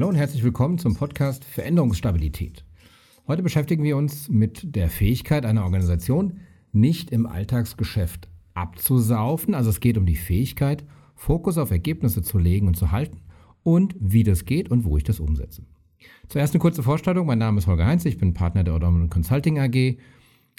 Hallo und herzlich willkommen zum Podcast Veränderungsstabilität. Heute beschäftigen wir uns mit der Fähigkeit einer Organisation, nicht im Alltagsgeschäft abzusaufen. Also es geht um die Fähigkeit, Fokus auf Ergebnisse zu legen und zu halten und wie das geht und wo ich das umsetze. Zuerst eine kurze Vorstellung. Mein Name ist Holger Heinz, ich bin Partner der Odominant Consulting AG.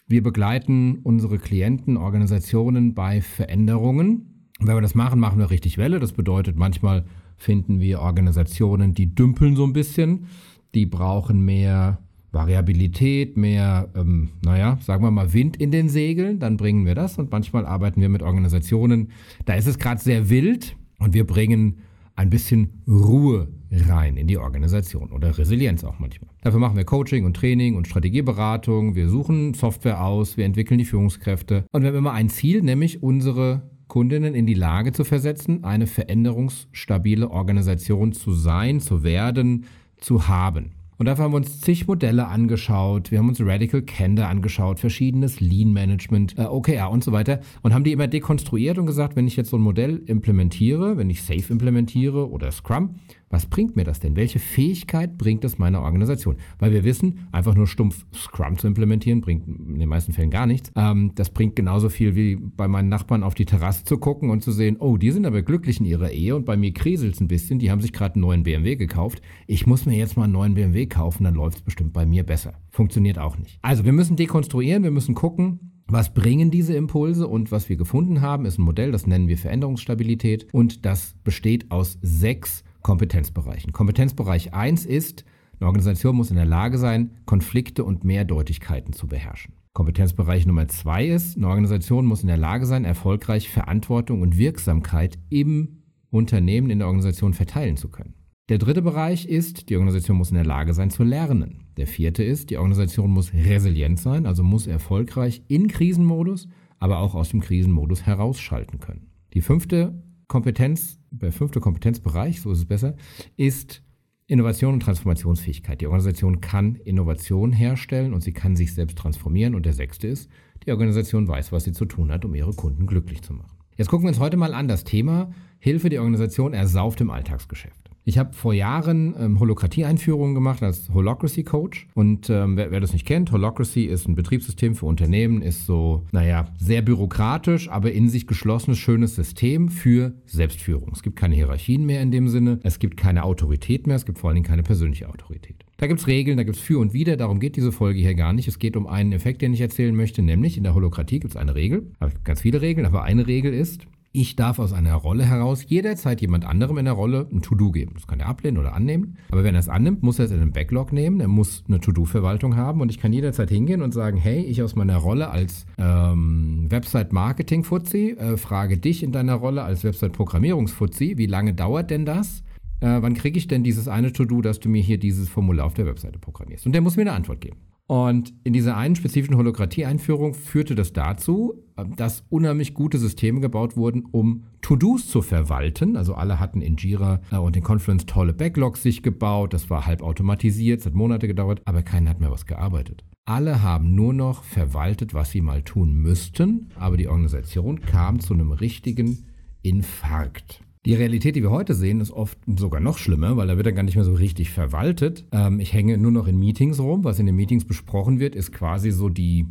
Wir begleiten unsere Klienten, Organisationen bei Veränderungen. Und wenn wir das machen, machen wir richtig Welle. Das bedeutet manchmal finden wir Organisationen, die dümpeln so ein bisschen. Die brauchen mehr Variabilität, mehr, ähm, naja, sagen wir mal, Wind in den Segeln, dann bringen wir das. Und manchmal arbeiten wir mit Organisationen, da ist es gerade sehr wild und wir bringen ein bisschen Ruhe rein in die Organisation oder Resilienz auch manchmal. Dafür machen wir Coaching und Training und Strategieberatung, wir suchen Software aus, wir entwickeln die Führungskräfte und wir haben immer ein Ziel, nämlich unsere Kundinnen in die Lage zu versetzen, eine veränderungsstabile Organisation zu sein, zu werden, zu haben. Und dafür haben wir uns zig Modelle angeschaut. Wir haben uns Radical Candor angeschaut, verschiedenes Lean Management, äh, OKR und so weiter und haben die immer dekonstruiert und gesagt, wenn ich jetzt so ein Modell implementiere, wenn ich Safe implementiere oder Scrum, was bringt mir das denn? Welche Fähigkeit bringt es meiner Organisation? Weil wir wissen, einfach nur stumpf Scrum zu implementieren, bringt in den meisten Fällen gar nichts. Ähm, das bringt genauso viel wie bei meinen Nachbarn auf die Terrasse zu gucken und zu sehen, oh, die sind aber glücklich in ihrer Ehe und bei mir kriselt es ein bisschen. Die haben sich gerade einen neuen BMW gekauft. Ich muss mir jetzt mal einen neuen BMW kaufen, dann läuft es bestimmt bei mir besser. Funktioniert auch nicht. Also wir müssen dekonstruieren, wir müssen gucken, was bringen diese Impulse? Und was wir gefunden haben, ist ein Modell, das nennen wir Veränderungsstabilität. Und das besteht aus sechs Kompetenzbereichen. Kompetenzbereich 1 ist, eine Organisation muss in der Lage sein, Konflikte und Mehrdeutigkeiten zu beherrschen. Kompetenzbereich Nummer 2 ist, eine Organisation muss in der Lage sein, erfolgreich Verantwortung und Wirksamkeit im Unternehmen, in der Organisation verteilen zu können. Der dritte Bereich ist, die Organisation muss in der Lage sein zu lernen. Der vierte ist, die Organisation muss resilient sein, also muss erfolgreich in Krisenmodus, aber auch aus dem Krisenmodus herausschalten können. Die fünfte Kompetenz, der fünfte Kompetenzbereich, so ist es besser, ist Innovation und Transformationsfähigkeit. Die Organisation kann Innovation herstellen und sie kann sich selbst transformieren. Und der sechste ist, die Organisation weiß, was sie zu tun hat, um ihre Kunden glücklich zu machen. Jetzt gucken wir uns heute mal an das Thema Hilfe die Organisation ersauft im Alltagsgeschäft. Ich habe vor Jahren ähm, Holokratie-Einführungen gemacht als Holocracy Coach. Und ähm, wer, wer, das nicht kennt, Holocracy ist ein Betriebssystem für Unternehmen, ist so, naja, sehr bürokratisch, aber in sich geschlossenes, schönes System für Selbstführung. Es gibt keine Hierarchien mehr in dem Sinne, es gibt keine Autorität mehr, es gibt vor allen Dingen keine persönliche Autorität. Da gibt es Regeln, da gibt es für und wider, darum geht diese Folge hier gar nicht. Es geht um einen Effekt, den ich erzählen möchte, nämlich in der Holokratie gibt es eine Regel, ganz viele Regeln, aber eine Regel ist, ich darf aus einer Rolle heraus jederzeit jemand anderem in der Rolle ein To-Do geben. Das kann er ablehnen oder annehmen. Aber wenn er es annimmt, muss er es in den Backlog nehmen. Er muss eine To-Do-Verwaltung haben. Und ich kann jederzeit hingehen und sagen, hey, ich aus meiner Rolle als ähm, Website-Marketing-Fuzzi äh, frage dich in deiner Rolle als Website-Programmierungs-Fuzzi, wie lange dauert denn das? Äh, wann kriege ich denn dieses eine To-Do, dass du mir hier dieses Formular auf der Webseite programmierst? Und der muss mir eine Antwort geben. Und in dieser einen spezifischen Holokratie-Einführung führte das dazu, dass unheimlich gute Systeme gebaut wurden, um To-Dos zu verwalten. Also alle hatten in Jira äh, und in Confluence tolle Backlogs sich gebaut. Das war halb automatisiert, es hat Monate gedauert, aber keiner hat mehr was gearbeitet. Alle haben nur noch verwaltet, was sie mal tun müssten, aber die Organisation kam zu einem richtigen Infarkt. Die Realität, die wir heute sehen, ist oft sogar noch schlimmer, weil da wird dann gar nicht mehr so richtig verwaltet. Ähm, ich hänge nur noch in Meetings rum. Was in den Meetings besprochen wird, ist quasi so die,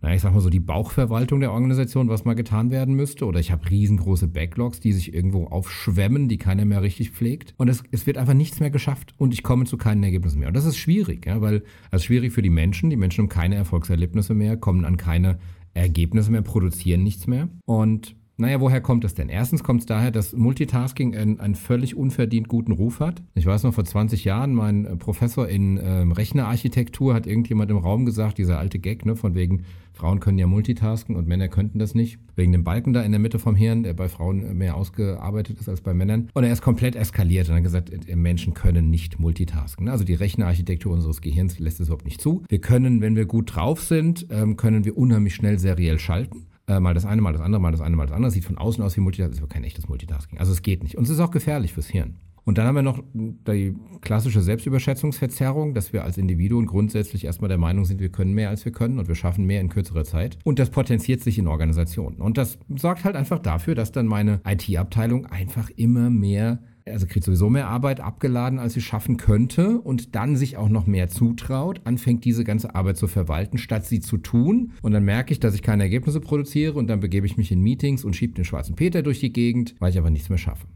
naja, ich sag mal so die Bauchverwaltung der Organisation, was mal getan werden müsste. Oder ich habe riesengroße Backlogs, die sich irgendwo aufschwemmen, die keiner mehr richtig pflegt. Und es, es wird einfach nichts mehr geschafft und ich komme zu keinen Ergebnissen mehr. Und das ist schwierig, ja, weil es ist schwierig für die Menschen. Die Menschen haben keine Erfolgserlebnisse mehr, kommen an keine Ergebnisse mehr, produzieren nichts mehr. Und naja, woher kommt es denn? Erstens kommt es daher, dass Multitasking einen, einen, völlig unverdient guten Ruf hat. Ich weiß noch, vor 20 Jahren, mein äh, Professor in ähm, Rechnerarchitektur hat irgendjemand im Raum gesagt, dieser alte Gag, ne, von wegen, Frauen können ja multitasken und Männer könnten das nicht. Wegen dem Balken da in der Mitte vom Hirn, der bei Frauen mehr ausgearbeitet ist als bei Männern. Und er ist komplett eskaliert und hat gesagt, äh, Menschen können nicht multitasken. Also die Rechnerarchitektur unseres Gehirns lässt es überhaupt nicht zu. Wir können, wenn wir gut drauf sind, ähm, können wir unheimlich schnell seriell schalten. Äh, mal das eine, mal das andere, mal das eine, mal das andere. Sieht von außen aus wie Multitasking, ist aber kein echtes Multitasking. Also es geht nicht. Und es ist auch gefährlich fürs Hirn. Und dann haben wir noch die klassische Selbstüberschätzungsverzerrung, dass wir als Individuen grundsätzlich erstmal der Meinung sind, wir können mehr als wir können und wir schaffen mehr in kürzerer Zeit. Und das potenziert sich in Organisationen. Und das sorgt halt einfach dafür, dass dann meine IT-Abteilung einfach immer mehr also kriegt sowieso mehr Arbeit abgeladen, als sie schaffen könnte und dann sich auch noch mehr zutraut, anfängt diese ganze Arbeit zu verwalten, statt sie zu tun. Und dann merke ich, dass ich keine Ergebnisse produziere und dann begebe ich mich in Meetings und schiebe den schwarzen Peter durch die Gegend, weil ich aber nichts mehr schaffe.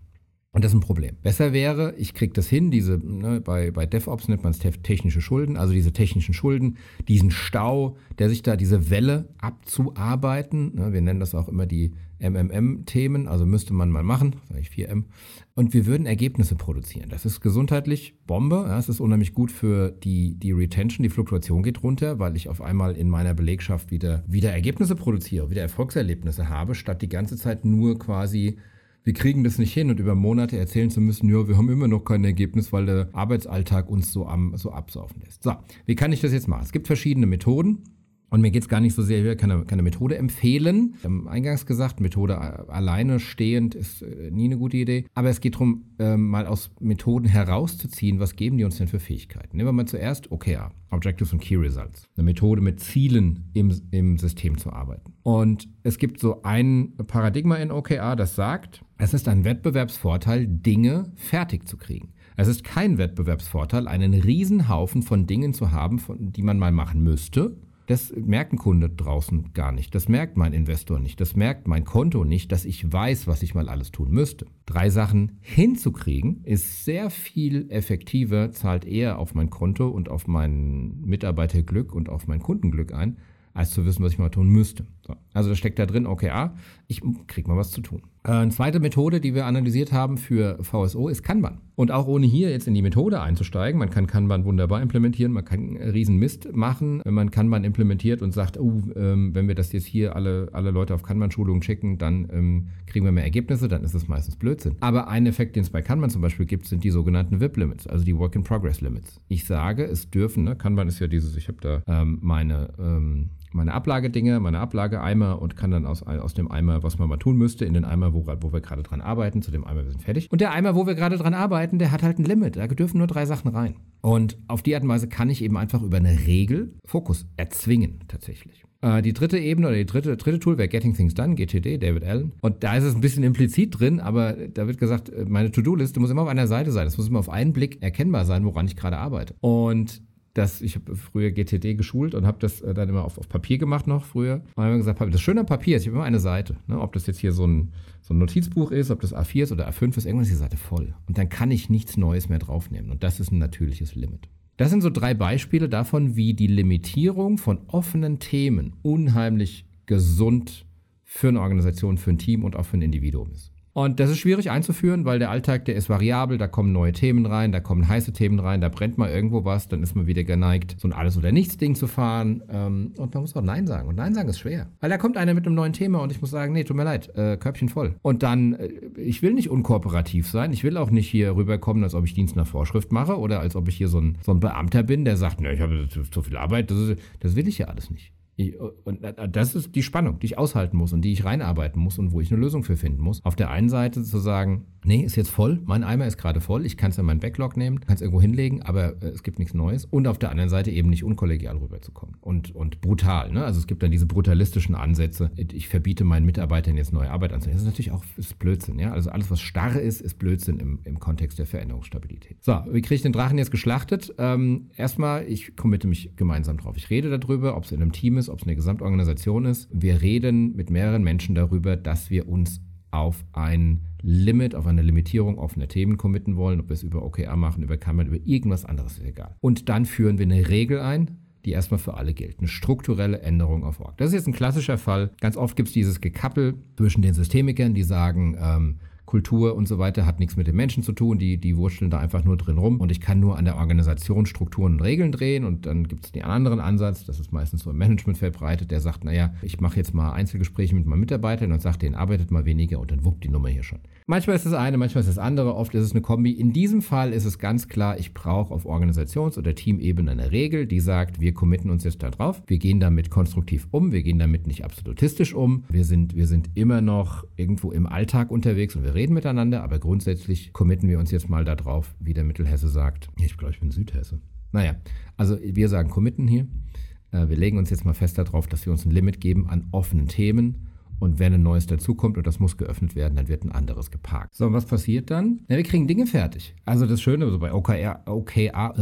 Und das ist ein Problem. Besser wäre, ich kriege das hin, diese, ne, bei, bei DevOps nennt man es technische Schulden, also diese technischen Schulden, diesen Stau, der sich da, diese Welle abzuarbeiten. Ne, wir nennen das auch immer die MMM-Themen, also müsste man mal machen, sage ich 4M. Und wir würden Ergebnisse produzieren. Das ist gesundheitlich Bombe. Ja, es ist unheimlich gut für die, die Retention, die Fluktuation geht runter, weil ich auf einmal in meiner Belegschaft wieder, wieder Ergebnisse produziere, wieder Erfolgserlebnisse habe, statt die ganze Zeit nur quasi wir kriegen das nicht hin und über Monate erzählen zu müssen, ja, wir haben immer noch kein Ergebnis, weil der Arbeitsalltag uns so, am, so absaufen lässt. So, wie kann ich das jetzt machen? Es gibt verschiedene Methoden. Und mir geht es gar nicht so sehr, ich will keine, keine Methode empfehlen. Wir haben eingangs gesagt, Methode alleine stehend ist äh, nie eine gute Idee. Aber es geht darum, äh, mal aus Methoden herauszuziehen, was geben die uns denn für Fähigkeiten. Nehmen wir mal zuerst OKR, Objectives und Key Results. Eine Methode mit Zielen im, im System zu arbeiten. Und es gibt so ein Paradigma in OKR, das sagt, es ist ein Wettbewerbsvorteil, Dinge fertig zu kriegen. Es ist kein Wettbewerbsvorteil, einen Riesenhaufen von Dingen zu haben, von, die man mal machen müsste das merkt ein Kunde draußen gar nicht. Das merkt mein Investor nicht. Das merkt mein Konto nicht, dass ich weiß, was ich mal alles tun müsste. Drei Sachen hinzukriegen ist sehr viel effektiver, zahlt eher auf mein Konto und auf mein Mitarbeiterglück und auf mein Kundenglück ein, als zu wissen, was ich mal tun müsste. So. Also da steckt da drin, okay, ah, ich krieg mal was zu tun. Äh, eine zweite Methode, die wir analysiert haben für VSO, ist Kanban. Und auch ohne hier jetzt in die Methode einzusteigen, man kann Kanban wunderbar implementieren, man kann riesen Mist machen, wenn man Kanban implementiert und sagt, oh, ähm, wenn wir das jetzt hier alle, alle Leute auf Kanban-Schulungen checken, dann ähm, kriegen wir mehr Ergebnisse, dann ist das meistens Blödsinn. Aber ein Effekt, den es bei Kanban zum Beispiel gibt, sind die sogenannten WIP-Limits, also die Work-in-Progress-Limits. Ich sage, es dürfen, ne, Kanban ist ja dieses, ich habe da ähm, meine ähm, meine Ablagedinge, meine Ablageeimer und kann dann aus, aus dem Eimer, was man mal tun müsste, in den Eimer, wo, wo wir gerade dran arbeiten, zu dem Eimer, wir sind fertig. Und der Eimer, wo wir gerade dran arbeiten, der hat halt ein Limit. Da dürfen nur drei Sachen rein. Und auf die Art und Weise kann ich eben einfach über eine Regel Fokus erzwingen, tatsächlich. Äh, die dritte Ebene oder die dritte, dritte Tool wäre Getting Things Done, GTD, David Allen. Und da ist es ein bisschen implizit drin, aber da wird gesagt, äh, meine To-Do-Liste muss immer auf einer Seite sein. Es muss immer auf einen Blick erkennbar sein, woran ich gerade arbeite. Und das, ich habe früher GTD geschult und habe das äh, dann immer auf, auf Papier gemacht noch früher. Und habe gesagt, das Schöne Papier ist, ich habe immer eine Seite. Ne? Ob das jetzt hier so ein, so ein Notizbuch ist, ob das A4 ist oder A5 ist, irgendwann ist die Seite voll. Und dann kann ich nichts Neues mehr draufnehmen. Und das ist ein natürliches Limit. Das sind so drei Beispiele davon, wie die Limitierung von offenen Themen unheimlich gesund für eine Organisation, für ein Team und auch für ein Individuum ist. Und das ist schwierig einzuführen, weil der Alltag, der ist variabel, da kommen neue Themen rein, da kommen heiße Themen rein, da brennt mal irgendwo was, dann ist man wieder geneigt, so ein Alles- oder Nichts-Ding zu fahren. Ähm, und man muss auch Nein sagen. Und Nein sagen ist schwer. Weil da kommt einer mit einem neuen Thema und ich muss sagen, nee, tut mir leid, äh, Körbchen voll. Und dann, äh, ich will nicht unkooperativ sein, ich will auch nicht hier rüberkommen, als ob ich Dienst nach Vorschrift mache oder als ob ich hier so ein, so ein Beamter bin, der sagt, ne, ich habe zu viel Arbeit, das, ist, das will ich ja alles nicht. Ich, und das ist die Spannung, die ich aushalten muss und die ich reinarbeiten muss und wo ich eine Lösung für finden muss. Auf der einen Seite zu sagen, nee, ist jetzt voll, mein Eimer ist gerade voll, ich kann es in meinen Backlog nehmen, kann es irgendwo hinlegen, aber äh, es gibt nichts Neues. Und auf der anderen Seite eben nicht unkollegial rüberzukommen und, und brutal. Ne? Also es gibt dann diese brutalistischen Ansätze, ich verbiete meinen Mitarbeitern jetzt neue Arbeit anzunehmen. Das ist natürlich auch ist Blödsinn. Ja? Also alles, was starr ist, ist Blödsinn im, im Kontext der Veränderungsstabilität. So, wie kriege ich den Drachen jetzt geschlachtet? Ähm, erstmal, ich committe mich gemeinsam drauf. Ich rede darüber, ob es in einem Team ist, ist, ob es eine Gesamtorganisation ist. Wir reden mit mehreren Menschen darüber, dass wir uns auf ein Limit, auf eine Limitierung offener Themen committen wollen, ob wir es über OKR machen, über Kammern, über irgendwas anderes, ist egal. Und dann führen wir eine Regel ein, die erstmal für alle gilt. Eine strukturelle Änderung auf Org. Das ist jetzt ein klassischer Fall. Ganz oft gibt es dieses Gekappel zwischen den Systemikern, die sagen, ähm, Kultur und so weiter hat nichts mit den Menschen zu tun, die, die wurschteln da einfach nur drin rum. Und ich kann nur an der Organisation Strukturen und Regeln drehen und dann gibt es den anderen Ansatz, das ist meistens so im Management verbreitet, der sagt, naja, ich mache jetzt mal Einzelgespräche mit meinen Mitarbeitern und sage denen, arbeitet mal weniger und dann wuppt die Nummer hier schon. Manchmal ist das eine, manchmal ist das andere, oft ist es eine Kombi. In diesem Fall ist es ganz klar, ich brauche auf Organisations- oder Teamebene eine Regel, die sagt, wir committen uns jetzt da drauf, wir gehen damit konstruktiv um, wir gehen damit nicht absolutistisch um, wir sind, wir sind immer noch irgendwo im Alltag unterwegs und wir reden miteinander, aber grundsätzlich committen wir uns jetzt mal darauf, wie der Mittelhesse sagt. Ich glaube, ich bin Südhesse. Naja, also wir sagen committen hier. Äh, wir legen uns jetzt mal fest darauf, dass wir uns ein Limit geben an offenen Themen Und wenn ein neues dazukommt und das muss geöffnet werden, dann wird ein anderes geparkt. So, und was passiert dann? Ja, wir kriegen Dinge fertig. Also das Schöne also bei OKR, OKR,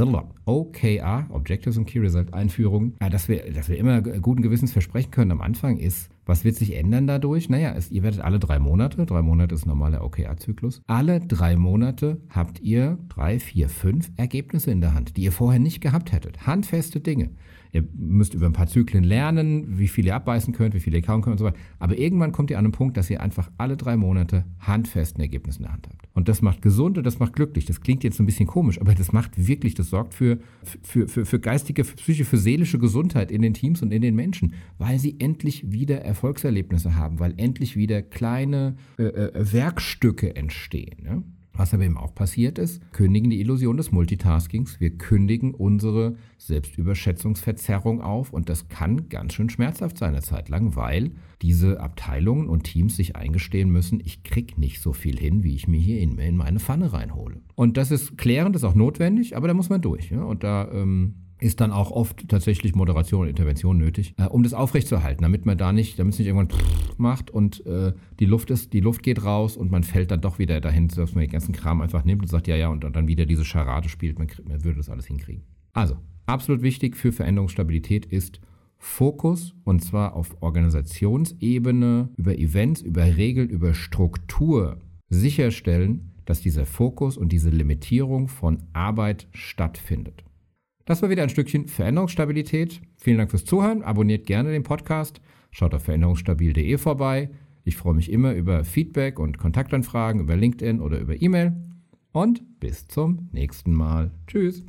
OKR, Objectives and Key Result Einführungen, dass, wir, dass wir immer guten Gewissens versprechen können am Anfang ist, was wird sich ändern dadurch? Naja, es, ihr werdet alle drei Monate, drei Monate ist normaler OKR-Zyklus, alle drei Monate habt ihr drei, vier, fünf Ergebnisse in der Hand, die ihr vorher nicht gehabt hättet. Handfeste Dinge. Ihr müsst über ein paar Zyklen lernen, wie viel ihr abbeißen könnt, wie viel ihr kauen könnt und so weiter. Aber irgendwann kommt ihr an einen Punkt, dass ihr einfach alle drei Monate handfesten Ergebnisse in der Hand habt. Und das macht gesund und das macht glücklich. Das klingt jetzt ein bisschen komisch, aber das macht wirklich, das sorgt für, für, für, für geistige, für psychische, für seelische Gesundheit in den Teams und in den Menschen, weil sie endlich wieder Erfolgserlebnisse haben, weil endlich wieder kleine äh, äh, Werkstücke entstehen. Ne? Was aber eben auch passiert ist, kündigen die Illusion des Multitaskings. Wir kündigen unsere Selbstüberschätzungsverzerrung auf und das kann ganz schön schmerzhaft sein eine Zeit lang, weil diese Abteilungen und Teams sich eingestehen müssen, ich krieg nicht so viel hin, wie ich mir hier in, in meine Pfanne reinhole. Und das ist klärend, ist auch notwendig, aber da muss man durch. Ja? Und da ähm, ist dann auch oft tatsächlich Moderation und Intervention nötig, äh, um das aufrechtzuerhalten, damit man da nicht, damit es nicht irgendwann macht und äh, die Luft ist, die Luft geht raus und man fällt dann doch wieder dahin, dass man den ganzen Kram einfach nimmt und sagt, ja, ja, und, dann wieder diese Charade spielt, man, man würde das alles hinkriegen. Also, absolut wichtig für Veränderungsstabilität ist Fokus und zwar auf Organisationsebene, über Events, über Regeln, über Struktur sicherstellen, dass dieser Fokus und diese Limitierung von Arbeit stattfindet. Das war wieder ein Stückchen Veränderungsstabilität. Vielen Dank fürs Zuhören. Abonniert gerne den Podcast. Schaut auf veränderungsstabil.de vorbei. Ich freue mich immer über Feedback und Kontaktanfragen über LinkedIn oder über E-Mail. Und bis zum nächsten Mal. Tschüss.